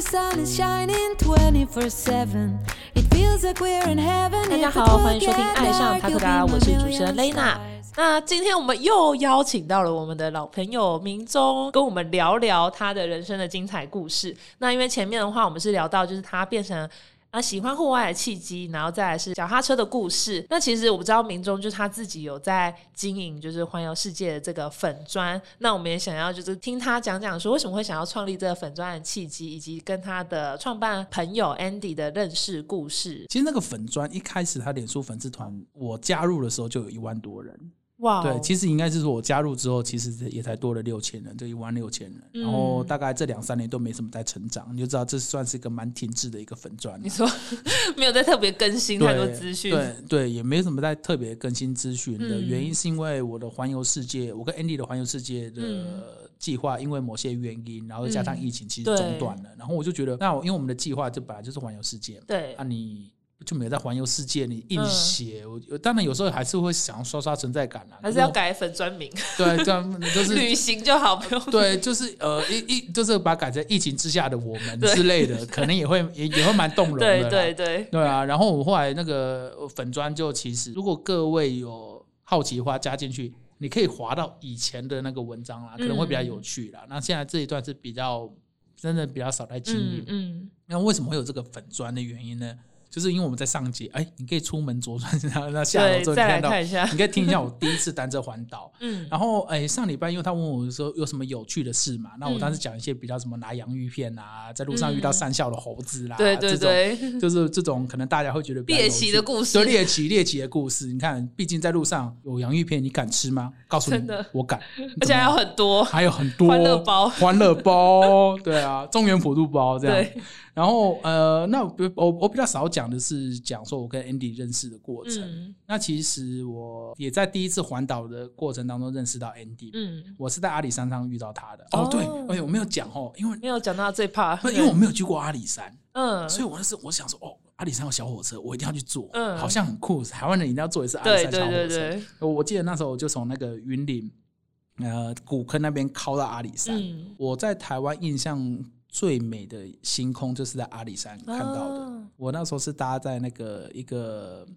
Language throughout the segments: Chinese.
大家好，欢迎收听《爱上塔可达》，我是主持人雷娜。那今天我们又邀请到了我们的老朋友明宗，跟我们聊聊他的人生的精彩故事。那因为前面的话，我们是聊到就是他变成。啊喜欢户外的契机，然后再来是脚踏车的故事。那其实我不知道明中就是他自己有在经营就是环游世界的这个粉砖。那我们也想要就是听他讲讲说为什么会想要创立这个粉砖的契机，以及跟他的创办朋友 Andy 的认识故事。其实那个粉砖一开始他脸书粉丝团，我加入的时候就有一万多人。对，其实应该是说我加入之后，其实也才多了六千人，这一万六千人。嗯然后大概这两三年都没什么在成长，你就知道这算是一个蛮停滞的一个粉砖了。你说 没有在特别更新太多资讯，对对，也没什么在特别更新资讯的嗯原因，是因为我的环游世界，我跟 Andy 的环游世界的嗯计划，因为某些原因，然后加上嗯疫情，其实中断了。然后我就觉得，那我因为我们的计划就本来就是环游世界嘛，对啊你。就没有在环游世界，你硬嗯写，我我当然有时候还是会想要刷刷存在感啦，还是要改粉专名，对，这样就是旅行就好，不用对，就是呃一一就是把改成疫情之下的我们之类的，可能也会也也会蛮动容的对啦。对对，对啊，然后我后来那个呃粉砖就其实，如果各位有好奇的话，加进去，你可以滑到以前的那个文章啦，可能会比较有趣啦。那现在这一段是比较真的比较少在经嗯营。嗯，那为什么会有这个粉砖的原因呢？就是因为我们在上节，哎，你可以出门左转，然后那下楼之后你看到，看一下，你可以听一下我第一次单车环岛。嗯。然后，哎，上礼拜因为他问我说有什么有趣的事嘛，那我当时嗯讲一些比较什么拿洋芋片啊，在路上遇到山笑的猴子啦，对对对，就是这种可能大家会觉得比较猎奇的故事。就猎奇猎奇的故事。你看，毕竟在路上有洋芋片，你敢吃吗？告诉你我敢，而且还有很多，还有很多。欢乐包。欢乐包，对啊，中原普渡包这样。对，然后呃，那我我我比较少讲的是讲说我跟 Andy 认识的过程。嗯那其实我也在第一次环岛的过程当中认识到 Andy。嗯，我是在阿里山上遇到他的。哦哦，对，而且我没有讲哦，因为没有讲到最怕，不因为我没有去过阿里山，嗯，所以我那时候我想说，哦，阿里山有小火车，我一定要去坐，嗯好像很酷，台湾人一定要坐一次阿里山小火车。对对对，我我记得那时候我就从那个云林呃古坑那边靠到阿里山。嗯，我在台湾印象最美的星空就是在阿里山看到的。哦。我那时候是搭在那个一个。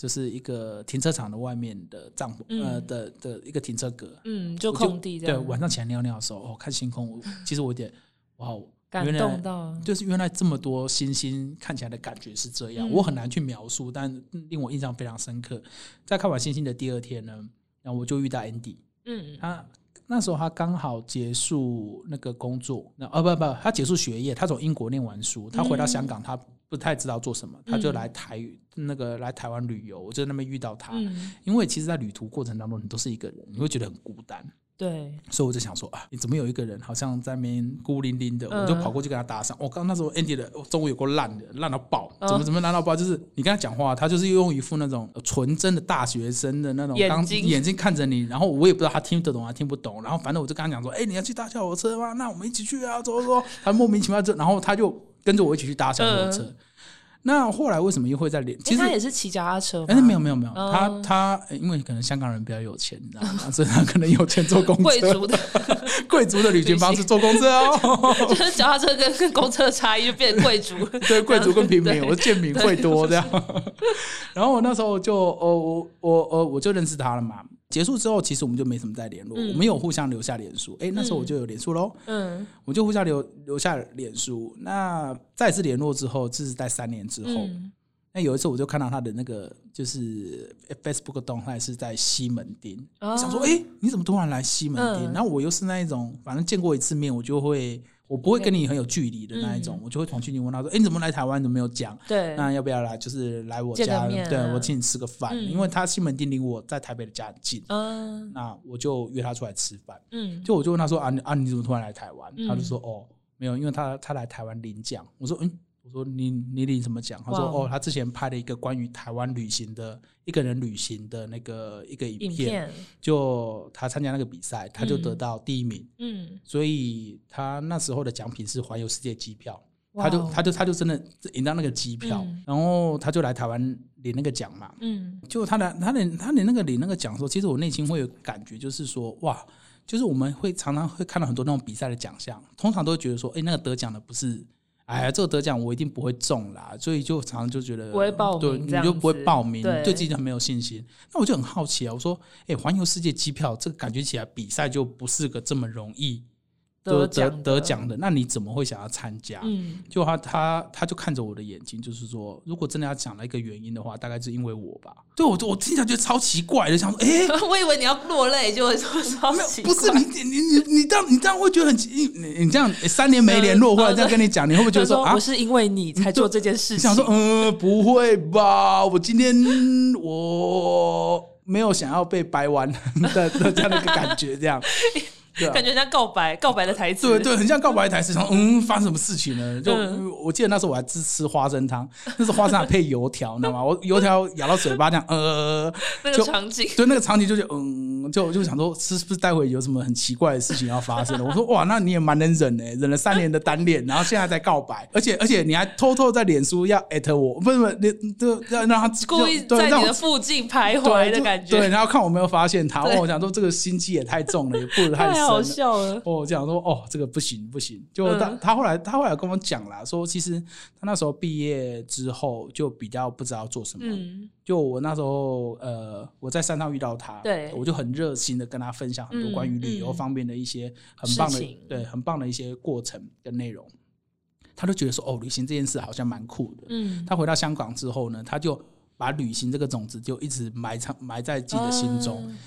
就是一个停车场的外面的帐篷，呃嗯的的一个停车格，嗯，就我空地对，晚上起来尿尿的时候，哦，看星空，其实我有点哇，感动到，就是原来这么多星星看起来的感觉是这样，嗯。我很难去描述，但令我印象非常深刻。在看完星星的第二天呢，然后我就遇到 Andy，嗯。他那时候他刚好结束那个工作，那哦不不，他结束学业，他从英国念完书，他回到香港，他不太知道做什么，他就来台那个来台湾旅游，我就在那边遇到他。嗯，因为其实，在旅途过程当中，你都是一个人，你会觉得很孤单。对，所以我就想说啊，你怎么有一个人好像在那边孤零零的？嗯我就跑过去跟他搭讪。我、刚那时候 Andy 的中午有够烂的，烂到爆，嗯怎么怎么烂到爆？就是你跟他讲话，他就是用一副那种呃纯真的大学生的那种刚眼睛眼睛看着你，然后我也不知道他听得懂还听不懂。然后反正我就跟他讲说，哎、你要去搭小火车吗？那我们一起去啊，走走走。他莫名其妙就，然后他就跟着我一起去搭小火车。那后来为什么又会在连？其其实实他也是骑脚踏车吗，哎、没有没有没有，哦他他呃因为可能香港人比较有钱，你知道吗？所以他可能有钱坐公车，贵族的，贵族的旅行方式坐公车哦，就是脚踏车跟跟公车的差异就变成贵族，对，贵族跟平民，我是贱民会多这样。然后我那时候就哦我我呃我就认识他了嘛。结束之后，其实我们就没什么再联络，嗯我们有互相留下脸书。哎，那时候我就有脸书喽，嗯我就互相留留下脸书。那再次联络之后，这是在三年之后。嗯那有一次我就看到他的那个就是 Facebook 动态是在西门町，哦想说，哎、你怎么突然来西门町？嗯然后我又是那一种，反正见过一次面，我就会，我不会跟你很有距离的那一种，嗯我就会同去你问他说，哎、你怎么来台湾？你怎么没有讲？对，那要不要来？就是来我家，对我请你吃个饭，嗯因为他西门町离我在台北的家很近，嗯那我就约他出来吃饭。嗯，就我就问他说，啊你啊，你怎么突然来台湾？嗯他就说，哦，没有，因为他他来台湾领奖。我说，嗯。我说你你领什么奖？他说哦，他之前拍了一个关于台湾旅行的一个人旅行的那个一个影影片，片，就他参加那个比赛，他就得嗯到第一名，嗯，所以他那时候的奖品是环游世界机票，他就哦他就他就真的赢到那个机票，嗯。然后他就来台湾领那个奖嘛。嗯。就他的他领他领那个领那个奖的时候，其实我内心会有感觉，就是说哇，就是我们会常常会看到很多那种比赛的奖项，通常都会觉得说，哎、那个得奖的不是哎呀，这个得奖我一定不会中啦，所以就常常就觉得不会报名对，你就不会报名，对对自己很没有信心。那我就很好奇啊，我说，哎，环游世界机票这个感觉起来比赛就不是个这么容易得得奖得奖的，那你怎么会想要参加？嗯，就他他他就看着我的眼睛，就是说，如果真的要讲了一个原因的话，大概是因为我吧。对我我听起来觉得超奇怪的，想说，哎、我以为你要落泪，就会说超奇，不是你你你你你这样你这样会觉得很奇你你你这样三年没联络，嗯或者这样跟你讲，你会不会觉得说啊他说我？是因为你才做这件事情，想说，嗯，不会吧？我今天我没有想要被掰弯 的的这样的一个感觉，这样。对啊感觉像告白告白的台词，对对，很像告白的台词，然后嗯，发生什么事情呢？就、嗯我记得那时候我还只吃花生汤，那是花生还配油条，你知道吗？我油条咬到嘴巴这样，呃，那个就场景，对那个场景就觉得嗯，就就想说是不是待会有什么很奇怪的事情要发生了？我说哇，那你也蛮能忍的，忍了三年的单恋，然后现在在告白，而且而且你还偷偷在脸书要艾特我，不是不是，你就要让他故意在你的附近徘徊的感觉对，然后看我没有发现他，哦我想说这个心机也太重了，也不得太太好。笑了。哦，这样说哦，这个不行不行。就他、嗯他后来他后来跟我讲啦，说其实他那时候毕业之后就比较不知道做什么。嗯就我那时候呃我在山上遇到他，对我就很热心的跟他分享很多嗯关于旅游嗯方面的一些很棒的、对很棒的一些过程跟内容。他就觉得说哦，旅行这件事好像蛮酷的。嗯，他回到香港之后呢，他就把旅行这个种子就一直埋藏埋在自己的心中。嗯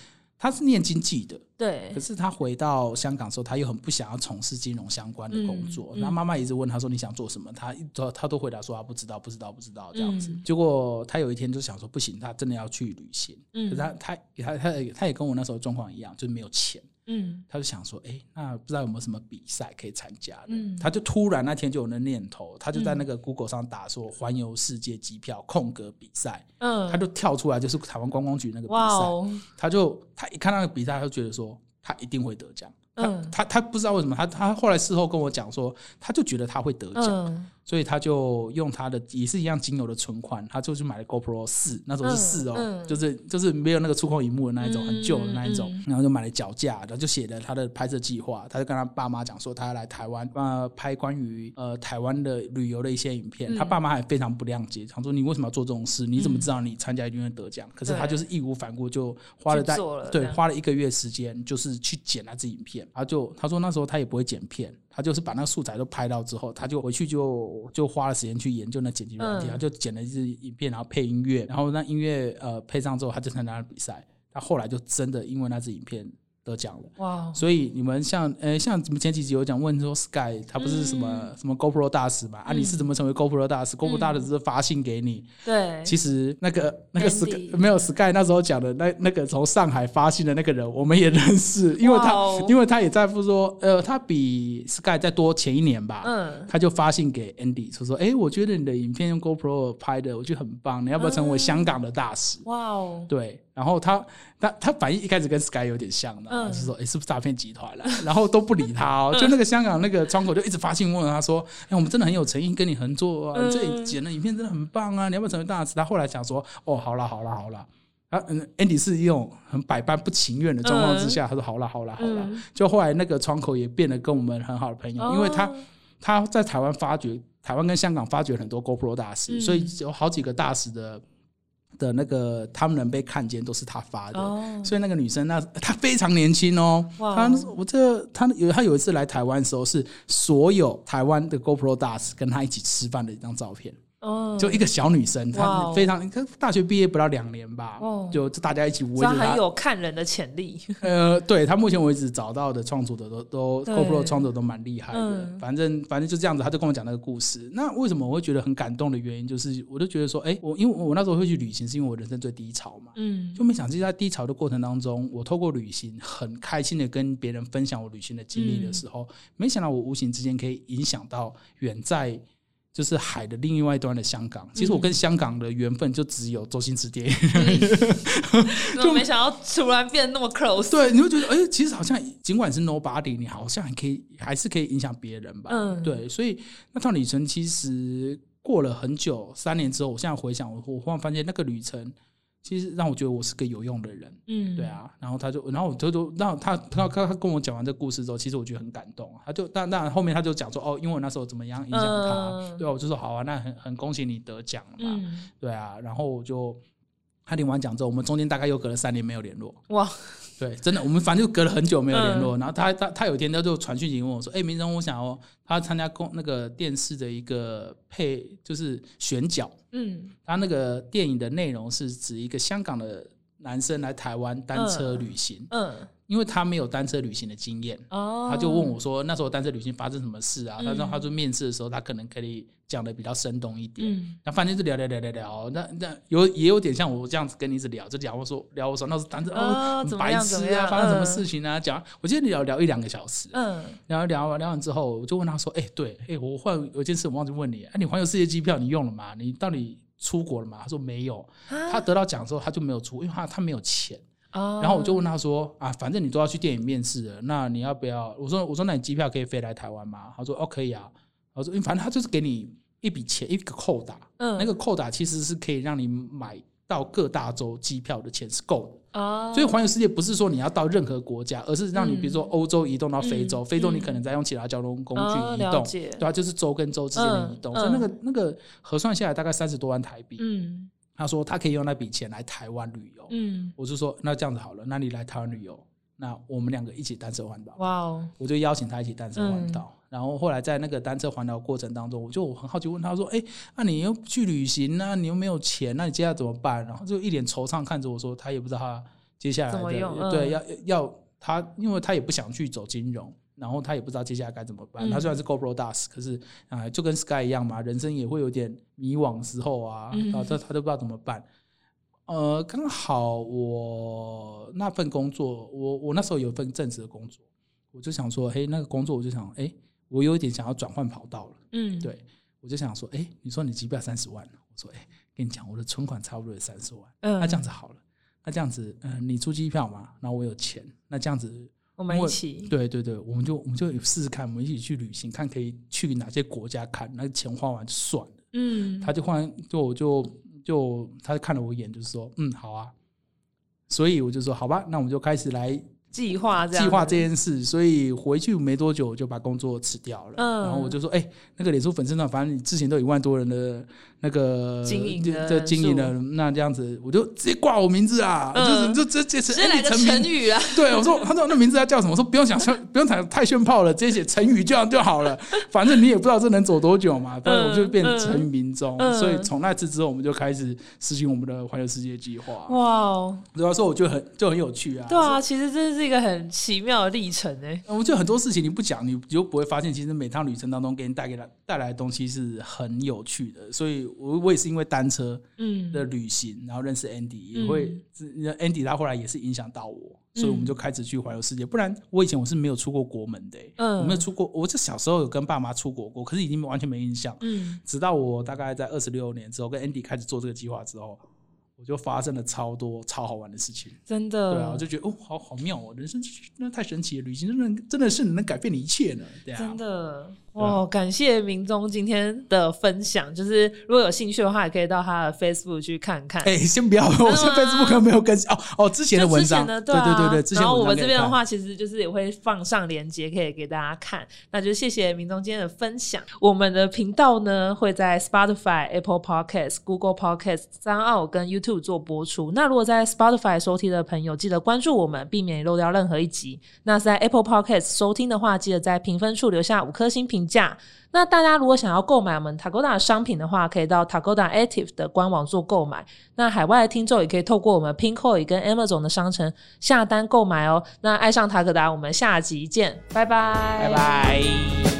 他是念经济的，对可，是他回到香港之后，他又很不想要从事金融相关的工作。那、妈妈一直问他说：“你想做什么？”他他都回答说：“他不知道，不知道，不知道。”这样子。嗯结果他有一天就想说：“不行，他真的要去旅行。嗯可是他他他他他也跟我那时候状况一样，就是没有钱。嗯。他就想说：“哎、那不知道有没有什么比赛可以参加的？”嗯。他就突然那天就有那念头，他就在那个 Google 上打说“环游世界机票空格比赛”，嗯，他就跳出来就是台湾观光局那个比赛。哦，他就他一看那个比赛，他就觉得说他一定会得奖。他、嗯。他他不知道为什么，他他后来事后跟我讲说，他就觉得他会得奖，嗯所以他就用他的也是一样仅有的存款，他就去买了 GoPro 四，那时候是四哦，嗯嗯。就是就是没有那个触控荧幕的那一种，嗯很旧的那一种，嗯然后就买了脚架，然后就写了他的拍摄计划，他就跟他爸妈讲说他要来台湾呃拍关于呃台湾的旅游的一些影片，嗯。他爸妈还非常不谅解，想说你为什么要做这种事？你怎么知道你参加一定会得奖？可是他就是义无反顾就花了去在对花了一个月时间，就是去剪那支影片。他就他说那时候他也不会剪片，他就是把那个素材都拍到之后，他就回去就就花了时间去研究那剪辑软件，嗯他就剪了一支影片，然后配音乐，然后那音乐呃配上之后，他就参加了比赛。他后来就真的因为那支影片得奖了。哇哦，所以你们像呃像我们前几集有讲问说 Sky 他不是什么、嗯什么 GoPro 大使嘛？啊，你是怎么成为 GoPro 大使、g o p r o 大使只是发信给你，对，其实那个那个 Sky 没有 Sky 那时候讲的那那个从上海发信的那个人，我们也认识，因为他、哦。因为他也在乎说，呃，他比 Sky 再多前一年吧，嗯。他就发信给 Andy 说说，哎、我觉得你的影片用 GoPro 拍的，我觉得很棒，你要不要成为香港的大使？哇哦，对，然后他他他反应一开始跟 Sky 有点像的，嗯就是说，哎、是不是诈骗集团了？然后都不理他哦，就那个香港那个窗口就一直发信问他说，哎、我们真的很有诚意跟你合作啊，这里剪的影片真的很棒啊，你要不要成为大使？他后来想说，哦，好了好了好了。啊，嗯，Andy 是一种很百般不情愿的状况之下，他说好了好了好了。嗯就后来那个窗口也变得跟我们很好的朋友，因为他哦他在台湾发掘，台湾跟香港发掘很多 GoPro 大使，嗯所以有好几个大使的的那个他们能被看见都是他发的。哦，所以那个女生那她非常年轻哦，哇。她我这她有她有一次来台湾的时候，是所有台湾的 GoPro 大使跟她一起吃饭的一张照片，哦，就一个小女生，她哦。非常，她大学毕业不到两年吧哦，就就大家一起围着很。有看人的潜力，呃，对他目前为止找到的创作者都都对。GoPro 创作者都蛮厉害的，嗯。反正反正就这样子，她就跟我讲那个故事。那为什么我会觉得很感动的原因，就是我就觉得说，哎、我因为我那时候会去旅行，是因为我人生最低潮嘛，嗯。就没想到在低潮的过程当中，我透过旅行很开心的跟别人分享我旅行的经历的时候，没想到我无形之间可以影响到远在。就是海的另外一端的香港，其实我跟香港的缘分就只有周星驰电影。就没想到突然变得那么 close，对，你会觉得，哎、其实好像尽管是 nobody，你好像还可以，还是可以影响别人吧。嗯对，所以那趟旅程其实过了很久，三年之后，我现在回想，我我忽然发现那个旅程其实让我觉得我是个有用的人。嗯，对，啊，然后他就，然后我就就让他他他他跟我讲完这故事之后，其实我觉得很感动。他就但但后面他就讲说，哦，因为我那时候怎么样影响他，呃对啊，我就说好啊，那很很恭喜你得奖了嘛，嗯，对啊，然后我就他领完奖之后，我们中间大概又隔了三年没有联络，哇，对，真的，我们反正就隔了很久没有联嗯络。然后他他他有一天他就传讯息问我说：“哎、明生，我想哦他参加公那个电视的一个配，就是选角。嗯他那个电影的内容是指一个香港的男生来台湾单车旅行，嗯，因为他没有单车旅行的经验，哦，他就问我说：那时候单车旅行发生什么事啊？嗯。他说他说面试的时候，他可能可以讲的比较生动一点。嗯。那反正就聊聊聊聊聊，那那有也有点像我这样子跟你一直聊，就聊我说聊我说那时候单车很白痴啊，发生什么嗯事情啊？讲，我记得聊聊一两个小时，嗯。聊聊聊完之后，我就问他说：“哎、对，哎、我忽然有一件事我忘记问你，哎、你环游世界机票你用了吗？你到底出国了吗？”他说没有，他得到奖之后他就没有出，因为他他没有钱。哦，然后我就问他说：“啊，反正你都要去电影面试了，那你要不要？”我说：“我说那你机票可以飞来台湾吗？”他说：“哦，可以啊。”我说：“因为反正他就是给你一笔钱，一个扣打，嗯那个扣打其实是可以让你买到各大洲机票的钱是够的。哦，所以环游世界不是说你要到任何国家，而是让你嗯比如说欧洲移动到非洲，嗯非洲你嗯可能再用其他交通工哦具移动，对啊，就是州跟州之间的移动，嗯所以那个那个核算下来大概三十多万台币。嗯他说他可以用那笔钱来台湾旅游，嗯，我就说那这样子好了，那你来台湾旅游，那我们两个一起单车环岛。哇哦，我就邀请他一起单车环岛。嗯然后后来在那个单车环岛过程当中，我就很好奇问他说：“哎、那、你又去旅行那、你又没有钱，那你接下来怎么办？”然后就一脸惆怅看着我说：“他也不知道他接下来怎么的用嗯对要要他，因为他也不想去走金融。”然后他也不知道接下来该怎么办。嗯他虽然是 GoPro Das，可是啊、就跟 Sky 一样嘛，人生也会有点迷惘时候啊，嗯然后他他都不知道怎么办。呃，刚好我那份工作，我我那时候有一份正职的工作，我就想说，嘿，那个工作我就想，哎，我有一点想要转换跑道了。嗯，对，我就想说，哎，你说你机票三十万，我说，哎，跟你讲，我的存款差不多有三十万，嗯，那这样子好了，那这样子，嗯、你出机票嘛，然后我有钱，那这样子，我们一起，对对对，我们就我们就试试看，我们一起去旅行，看可以去哪些国家看，那钱花完就算了。嗯，他就忽然就我就就他看了我一眼，就是说，嗯，好啊。所以我就说，好吧，那我们就开始来计划这样计划这件事。所以回去没多久，就把工作辞掉了。嗯然后我就说，哎、那个脸书粉丝团，反正你之前都有一万多人的那个经营的这经营的，那这样子，我就直接挂我名字啊，嗯就是就直接直直接来个成。语啊，对，我说，他说那名字要叫什么？我说不用想，不用想太炫炮了，直接写成语这样就好了。反正你也不知道这能走多久嘛，反正我就变成成语民众。嗯所以从那次之后，我们就开始实行我们的环游世界计划。哇哦，主要说我觉得很就很有趣啊。对啊，其实这是一个很奇妙的历程哎，我觉得很多事情你不讲，你就不会发现，其实每趟旅程当中给你带给来带来的东西是很有趣的。所以我我也是因为单车嗯。的旅行，然后认识 Andy，也会、Andy 他后来也是影响到我，所以我们就开始去环游世界。不然我以前我是没有出过国门的、欸，嗯我没有出过，我这小时候有跟爸妈出国过，可是已经完全没印象。嗯。直到我大概在二十六年之后，跟 Andy 开始做这个计划之后，我就发生了超多超好玩的事情。真的，对啊，我就觉得哦，好好妙哦，人生真的太神奇了，旅行真的真的是能改变你一切呢。对啊，真的对啊哇！感谢明宗今天的分享，就是如果有兴趣的话，也可以到他的 Facebook 去看看。哎、先不要，我现在 Facebook 没有更新哦哦，之前的文章，对啊对对，之前然后我们这边的话，其实就是也会放上链接，可以给大家看。那就谢谢明宗今天的分享。我们的频道呢会在 Spotify、Apple Podcast、Google Podcast、三奥跟 YouTube 做播出。那如果在 Spotify 收听的朋友，记得关注我们，避免漏掉任何一集。那在 Apple Podcast 收听的话，记得在评分处留下五颗星评价。那大家如果想要购买我们 Tagoda 的商品的话，可以到 Tagoda Active 的官网做购买。那海外的听众也可以透过我们 Pinkoi 跟 Amazon 的商城下单购买哦。那爱上塔可达，我们下集见，拜拜，拜拜。